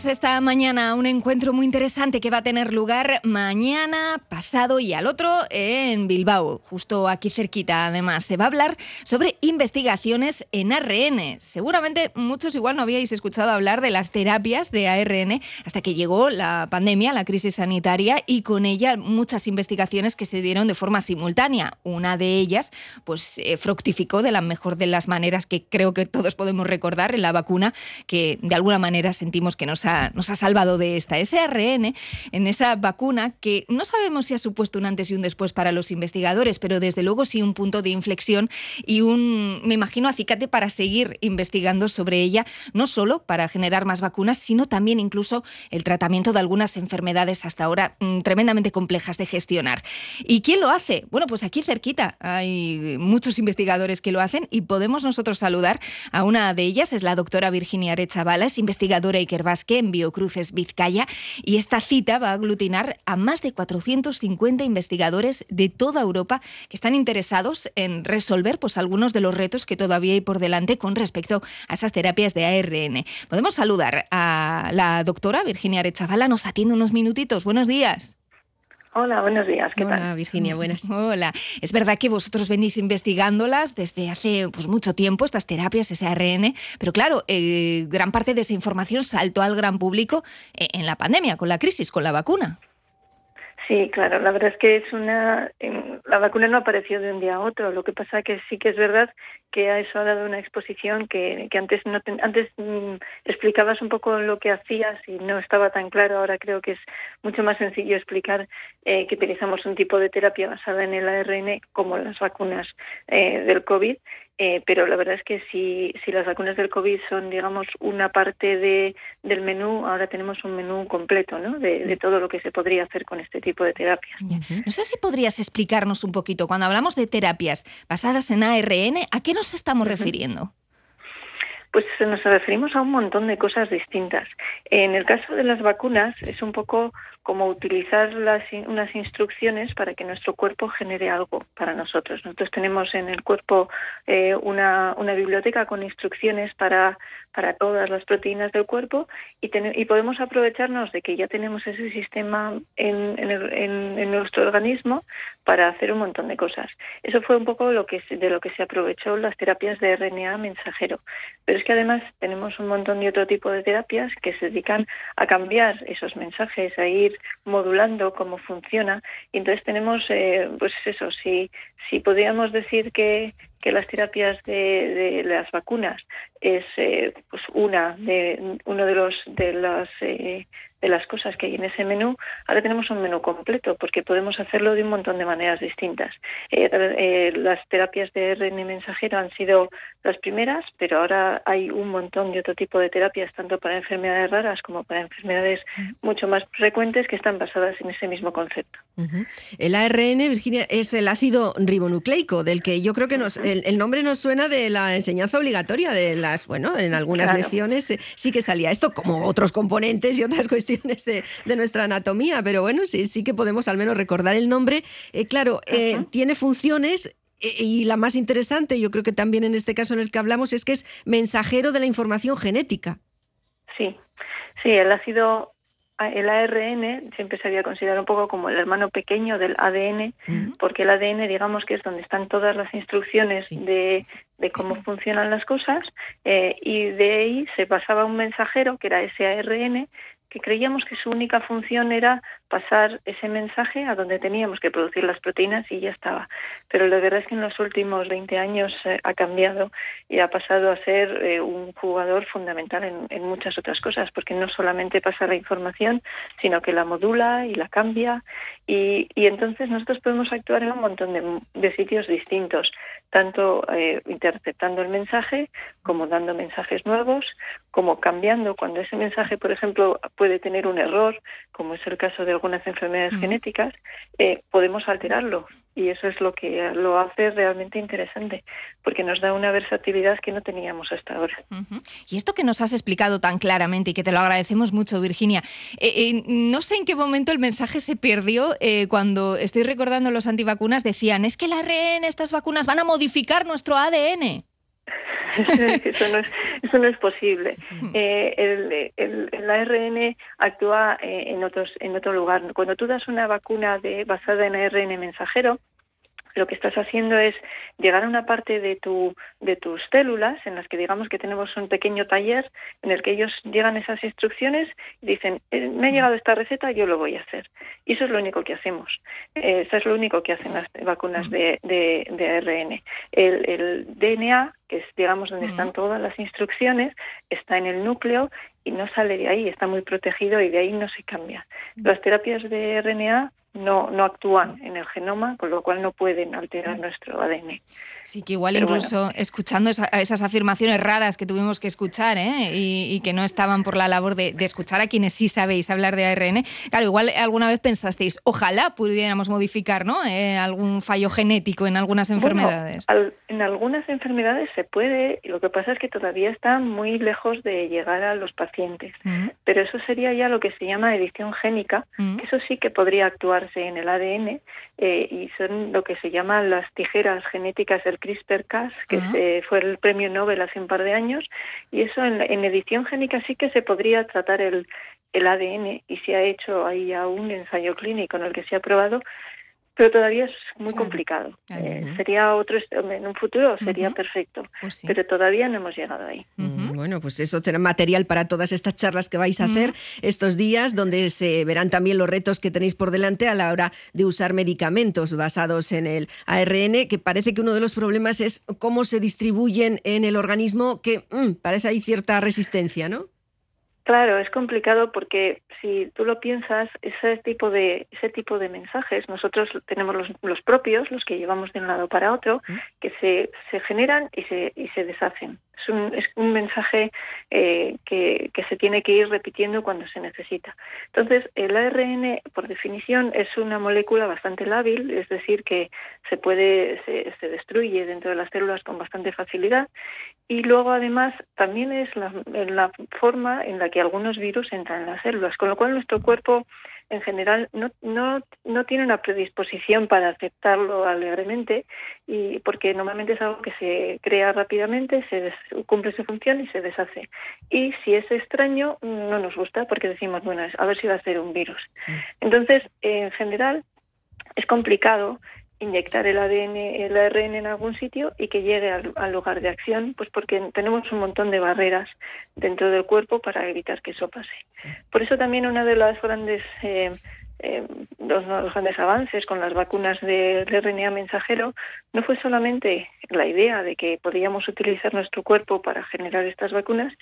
Vamos esta mañana un encuentro muy interesante que va a tener lugar mañana, pasado y al otro en Bilbao, justo aquí cerquita. Además, se va a hablar sobre investigaciones en ARN. Seguramente muchos igual no habíais escuchado hablar de las terapias de ARN hasta que llegó la pandemia, la crisis sanitaria y con ella muchas investigaciones que se dieron de forma simultánea. Una de ellas, pues, eh, fructificó de la mejor de las maneras que creo que todos podemos recordar en la vacuna que de alguna manera sentimos que nos ha, nos ha salvado de esta. Ese ARN en esa vacuna que no sabemos si ha supuesto un antes y un después para los investigadores, pero desde luego sí un punto de inflexión y un, me imagino, acicate para seguir investigando sobre ella, no solo para generar más vacunas, sino también incluso el tratamiento de algunas enfermedades hasta ahora mm, tremendamente complejas de gestionar. ¿Y quién lo hace? Bueno, pues aquí cerquita hay muchos investigadores que lo hacen y podemos nosotros saludar a una de ellas, es la doctora Virginia Arechavala, es investigadora Ikerbasque en Biocruces Vizcaya y esta cita va a aglutinar a más de 450 investigadores de toda Europa que están interesados en resolver pues, algunos de los retos que todavía hay por delante con respecto a esas terapias de ARN. Podemos saludar a la doctora Virginia Arechavala, nos atiende unos minutitos. Buenos días. Hola, buenos días. ¿Qué Hola, tal? Virginia, buenas. Hola. Es verdad que vosotros venís investigándolas desde hace pues, mucho tiempo, estas terapias, ese ARN, pero claro, eh, gran parte de esa información saltó al gran público eh, en la pandemia, con la crisis, con la vacuna. Sí, claro, la verdad es que es una. La vacuna no apareció de un día a otro. Lo que pasa que sí que es verdad que eso ha dado una exposición que, que antes no antes mm, explicabas un poco lo que hacías y no estaba tan claro. Ahora creo que es mucho más sencillo explicar eh, que utilizamos un tipo de terapia basada en el ARN como las vacunas eh, del COVID eh, pero la verdad es que si, si las vacunas del COVID son, digamos, una parte de, del menú, ahora tenemos un menú completo ¿no? de, de, todo lo que se podría hacer con este tipo de terapias. No sé si podrías explicarnos un poquito, cuando hablamos de terapias basadas en ARN, ¿a qué nos estamos refiriendo? Pues nos referimos a un montón de cosas distintas. En el caso de las vacunas es un poco como utilizar las, unas instrucciones para que nuestro cuerpo genere algo para nosotros. Nosotros tenemos en el cuerpo eh, una, biblioteca con instrucciones para, para todas las proteínas del cuerpo y, podemos aprovecharnos de que ya tenemos ese sistema en, en, nuestro organismo para hacer un montón de cosas. Eso fue un poco lo que, de lo que se aprovechó las terapias de RNA mensajero. Pero es que además tenemos un montón de otro tipo de terapias que se dedican a cambiar esos mensajes, a ir modulando cómo funciona. Y entonces tenemos, eh, pues eso, si, si podríamos decir que, que las terapias de, las vacunas es eh, pues una de uno de los de las eh, de las cosas que hay en ese menú ahora tenemos un menú completo porque podemos hacerlo de un montón de maneras distintas eh, eh, las terapias de RN mensajero han sido las primeras pero ahora hay un montón de otro tipo de terapias tanto para enfermedades raras como para enfermedades mucho más frecuentes que están basadas en ese mismo concepto uh -huh. el ARN Virginia es el ácido ribonucleico del que yo creo que nos el, el nombre nos suena de la enseñanza obligatoria de la bueno, en algunas claro. lecciones eh, sí que salía esto, como otros componentes y otras cuestiones de, de nuestra anatomía, pero bueno, sí, sí que podemos al menos recordar el nombre. Eh, claro, eh, uh -huh. tiene funciones y la más interesante, yo creo que también en este caso en el que hablamos, es que es mensajero de la información genética. Sí, sí, el ácido el ARN siempre se había considerado un poco como el hermano pequeño del ADN, uh -huh. porque el ADN, digamos que es donde están todas las instrucciones sí. de, de, cómo funcionan las cosas, eh, y de ahí se pasaba un mensajero, que era ese ARN, que creíamos que su única función era pasar ese mensaje a donde teníamos que producir las proteínas y ya estaba. Pero la verdad es que en los últimos 20 años eh, ha cambiado y ha pasado a ser eh, un jugador fundamental en, muchas otras cosas, porque no solamente pasa la información, sino que la modula y la cambia. Y, entonces nosotros podemos actuar en un montón de, de sitios distintos, tanto eh, interceptando el mensaje, como dando mensajes nuevos, como cambiando cuando ese mensaje, por ejemplo, puede tener un error, como es el caso de algunas enfermedades mm. genéticas, eh, podemos alterarlo. Y eso es lo que lo hace realmente interesante, porque nos da una versatilidad que no teníamos hasta ahora. Uh -huh. Y esto que nos has explicado tan claramente y que te lo agradecemos mucho, Virginia, eh, eh, no sé en qué momento el mensaje se perdió cuando estoy recordando los antivacunas decían, es que el ARN, estas vacunas van a modificar nuestro ADN. Eso, no es, eso no es posible. Eh, el, ARN actúa eh, en, otros, en otro lugar. Cuando tú das una vacuna de, basada en ARN mensajero, lo que estás haciendo es llegar a una parte de tu de tus células en las que digamos que tenemos un pequeño taller en el que ellos llegan esas instrucciones y dicen eh, me ha llegado esta receta yo lo voy a hacer y eso es lo único que hacemos. Eh, eso es lo único que hacen las vacunas de, de, ARN el, el, DNA que es digamos donde están todas las instrucciones está en el núcleo y no sale de ahí está muy protegido y de ahí no se cambia. Las terapias de RNA no, no actúan en el genoma, con lo cual no pueden alterar nuestro ADN. Sí, que igual incluso escuchando esas afirmaciones raras que tuvimos que escuchar ¿eh? y, que no estaban por la labor de, escuchar a quienes sí sabéis hablar de ARN, claro, igual alguna vez pensasteis, ojalá pudiéramos modificar ¿no? Eh, algún fallo genético en algunas enfermedades. en algunas enfermedades se puede, lo que pasa es que todavía está muy lejos de llegar a los pacientes, pero eso sería ya lo que se llama edición génica, que eso sí que podría actuar en el ADN eh, y son lo que se llaman las tijeras genéticas del CRISPR-Cas, que fue el premio Nobel hace un par de años, y eso en, en edición génica sí que se podría tratar el, el ADN y se ha hecho ahí ya un ensayo clínico en el que se ha probado pero todavía es muy complicado. Eh, sería otro, en un futuro sería perfecto, pues pero todavía no hemos llegado ahí. Bueno, pues eso será material para todas estas charlas que vais a hacer estos días, donde se verán también los retos que tenéis por delante a la hora de usar medicamentos basados en el ARN, que parece que uno de los problemas es cómo se distribuyen en el organismo, que mm, parece hay cierta resistencia, ¿no? Claro, es complicado porque si tú lo piensas, ese tipo de ese tipo de mensajes, nosotros tenemos los, los propios, los que llevamos de un lado para otro, que se, se generan y se, y se deshacen. Es un, es un mensaje eh, que, que se tiene que ir repitiendo cuando se necesita. Entonces, el ARN, por definición, es una molécula bastante lábil, es decir, que se puede, se, se destruye dentro de las células con bastante facilidad. Y luego, además, también es la, la forma en la que algunos virus entran en las células, con lo cual nuestro cuerpo en general no, no, no tiene una predisposición para aceptarlo alegremente y porque normalmente es algo que se crea rápidamente, se cumple su función y se deshace. Y si es extraño, no nos gusta porque decimos, bueno, a ver si va a ser un virus. Mm. Entonces, en general, es complicado inyectar el ADN, el ARN en algún sitio y que llegue al, lugar de acción, pues porque tenemos un montón de barreras dentro del cuerpo para evitar que eso pase. Por eso también una de las grandes eh, eh, los, grandes avances con las vacunas de, RNA mensajero no fue solamente la idea de que podíamos utilizar nuestro cuerpo para generar estas vacunas,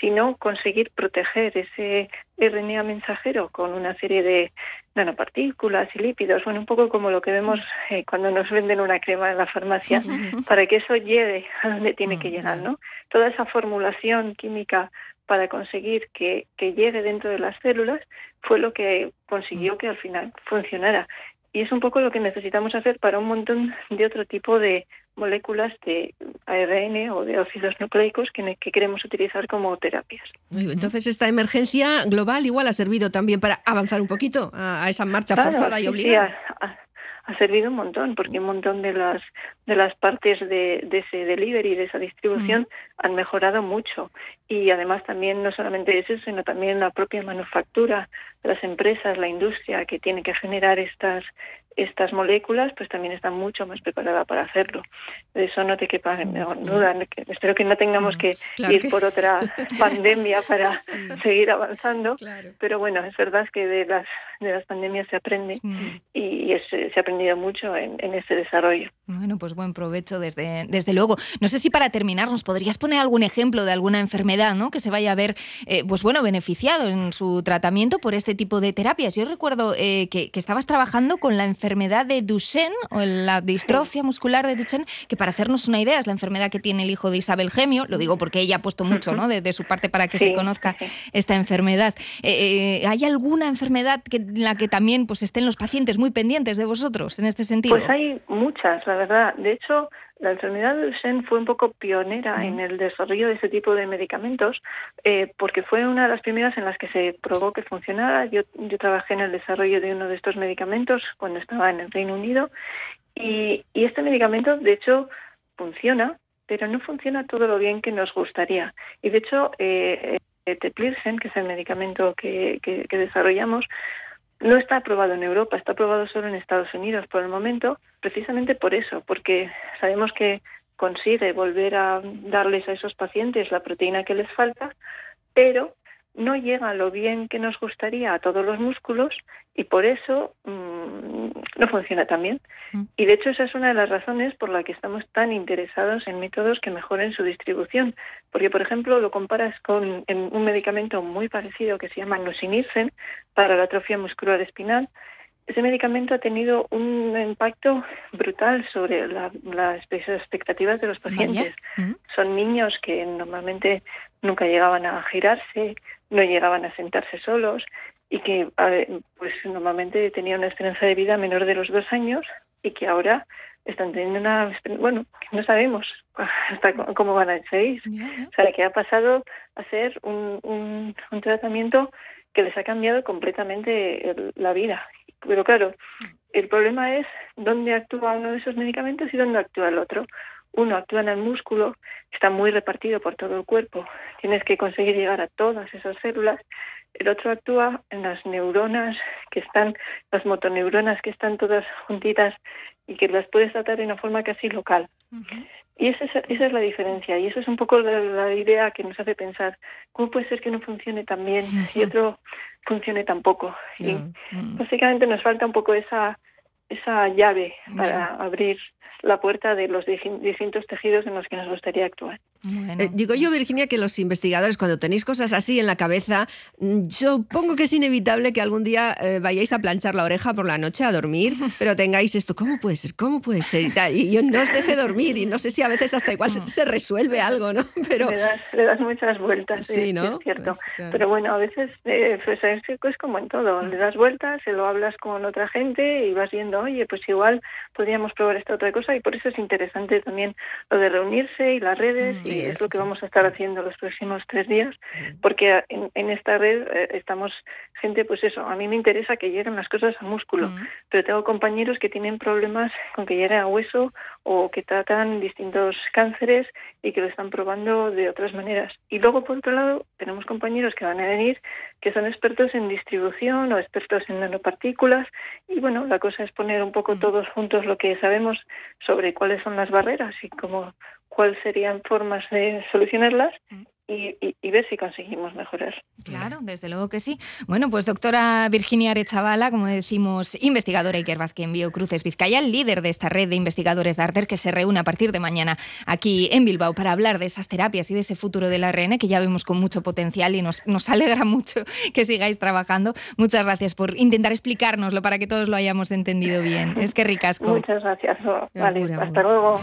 sino conseguir proteger ese RNA mensajero con una serie de nanopartículas y lípidos, bueno, un poco como lo que vemos eh, cuando nos venden una crema en la farmacia, para que eso llegue a donde tiene que mm, llegar, ¿no? Toda esa formulación química para conseguir que, llegue dentro de las células fue lo que consiguió mm. que al final funcionara. Y es un poco lo que necesitamos hacer para un montón de otro tipo de moléculas de ARN o de ácidos nucleicos que, queremos utilizar como terapias. Entonces, esta emergencia global igual ha servido también para avanzar un poquito a, esa marcha forzada y obligada ha servido un montón, porque un montón de las de las partes de, de ese delivery, de esa distribución, han mejorado mucho. Y además también no solamente eso, sino también la propia manufactura, las empresas, la industria que tiene que generar estas estas moléculas, pues también está mucho más preparada para hacerlo. De eso no te quepa duda. Espero que no tengamos que ir por otra pandemia para seguir avanzando. Pero bueno, es verdad que de las, de las pandemias se aprende y se ha aprendido mucho en, en este desarrollo. Bueno, pues buen provecho desde, desde luego. No sé si para terminar nos podrías poner algún ejemplo de alguna enfermedad ¿no? que se vaya a ver eh, pues bueno, beneficiado en su tratamiento por este tipo de terapias. Yo recuerdo eh, que, que estabas trabajando con la enfermedad enfermedad de Duchenne o la distrofia muscular de Duchenne, que para hacernos una idea es la enfermedad que tiene el hijo de Isabel Gemio, lo digo porque ella ha puesto mucho ¿no? de, su parte para que se conozca esta enfermedad. Eh, eh, ¿Hay alguna enfermedad que, en la que también pues, estén los pacientes muy pendientes de vosotros en este sentido? Pues hay muchas, la verdad. De hecho, la enfermedad de Duchenne fue un poco pionera en el desarrollo de ese tipo de medicamentos eh, porque fue una de las primeras en las que se probó que funcionara. Yo, yo trabajé en el desarrollo de uno de estos medicamentos cuando estaba en el Reino Unido y, y este medicamento, de hecho, funciona pero no funciona todo lo bien que nos gustaría. Y de hecho, eh, eh Teplirsen, que es el medicamento que, que, desarrollamos, no está aprobado en Europa, está aprobado solo en Estados Unidos por el momento, precisamente por eso, porque sabemos que consigue volver a darles a esos pacientes la proteína que les falta, pero no llega lo bien que nos gustaría a todos los músculos y por eso mm, no funciona tan bien. Mm. Y de hecho esa es una de las razones por la que estamos tan interesados en métodos que mejoren su distribución. Porque, por ejemplo, lo comparas con un medicamento muy parecido que se llama nusinersen para la atrofia muscular espinal, ese medicamento ha tenido un impacto brutal sobre las expectativas de los pacientes. Son niños que normalmente nunca llegaban a girarse, no llegaban a sentarse solos y que pues normalmente tenían una esperanza de vida menor de los dos años y que ahora están teniendo una bueno no sabemos hasta cómo van a ser o sea que ha pasado a ser un, un, un tratamiento que les ha cambiado completamente la vida pero claro, el problema es dónde actúa uno de esos medicamentos y dónde actúa el otro. Uno actúa en el músculo, está muy repartido por todo el cuerpo, tienes que conseguir llegar a todas esas células. El otro actúa en las neuronas que están, las motoneuronas que están todas juntitas y que las puedes tratar de una forma casi local. Y esa es, esa es la diferencia, y eso es un poco la, idea que nos hace pensar, ¿cómo puede ser que no funcione tan bien y otro funcione tan poco? Y básicamente nos falta un poco esa, esa llave para abrir la puerta de los distintos tejidos en los que nos gustaría actuar. Eh, digo yo, Virginia, que los investigadores, cuando tenéis cosas así en la cabeza, mm, supongo que es inevitable que algún día eh, vayáis a planchar la oreja por la noche a dormir, pero tengáis esto, ¿cómo puede ser? ¿Cómo puede ser? Y, yo no os deje dormir y no sé si a veces hasta igual se, resuelve algo, ¿no? Pero... Le, das, muchas vueltas, sí, ¿no? es cierto. Pues pero bueno, a veces eh, pues es como en todo, le das vueltas, se lo hablas con otra gente y vas viendo, oye, pues igual podríamos probar esta otra cosa y por eso es interesante también lo de reunirse y las redes. Mm y es lo que vamos a estar haciendo los próximos tres días, porque en, esta red eh, estamos gente, pues eso, a mí me interesa que lleguen las cosas a músculo, pero tengo compañeros que tienen problemas con que llegue a hueso o que tratan distintos cánceres y que lo están probando de otras maneras. Y luego, por otro lado, tenemos compañeros que van a venir que son expertos en distribución o expertos en nanopartículas y bueno, la cosa es poner un poco todos juntos lo que sabemos sobre cuáles son las barreras y cómo cuáles serían formas de solucionarlas mm y, ver si conseguimos mejorar. Claro, desde luego que sí. Bueno, pues doctora Virginia Arechavala, como decimos, investigadora Iker Vázquez en Biocruces Vizcaya, líder de esta red de investigadores de Arter que se reúne a partir de mañana aquí en Bilbao para hablar de esas terapias y de ese futuro del ARN que ya vemos con mucho potencial y nos, nos alegra mucho que sigáis trabajando. Muchas gracias por intentar explicárnoslo para que todos lo hayamos entendido bien. Es que ricasco. Muchas gracias. Vale, hasta luego.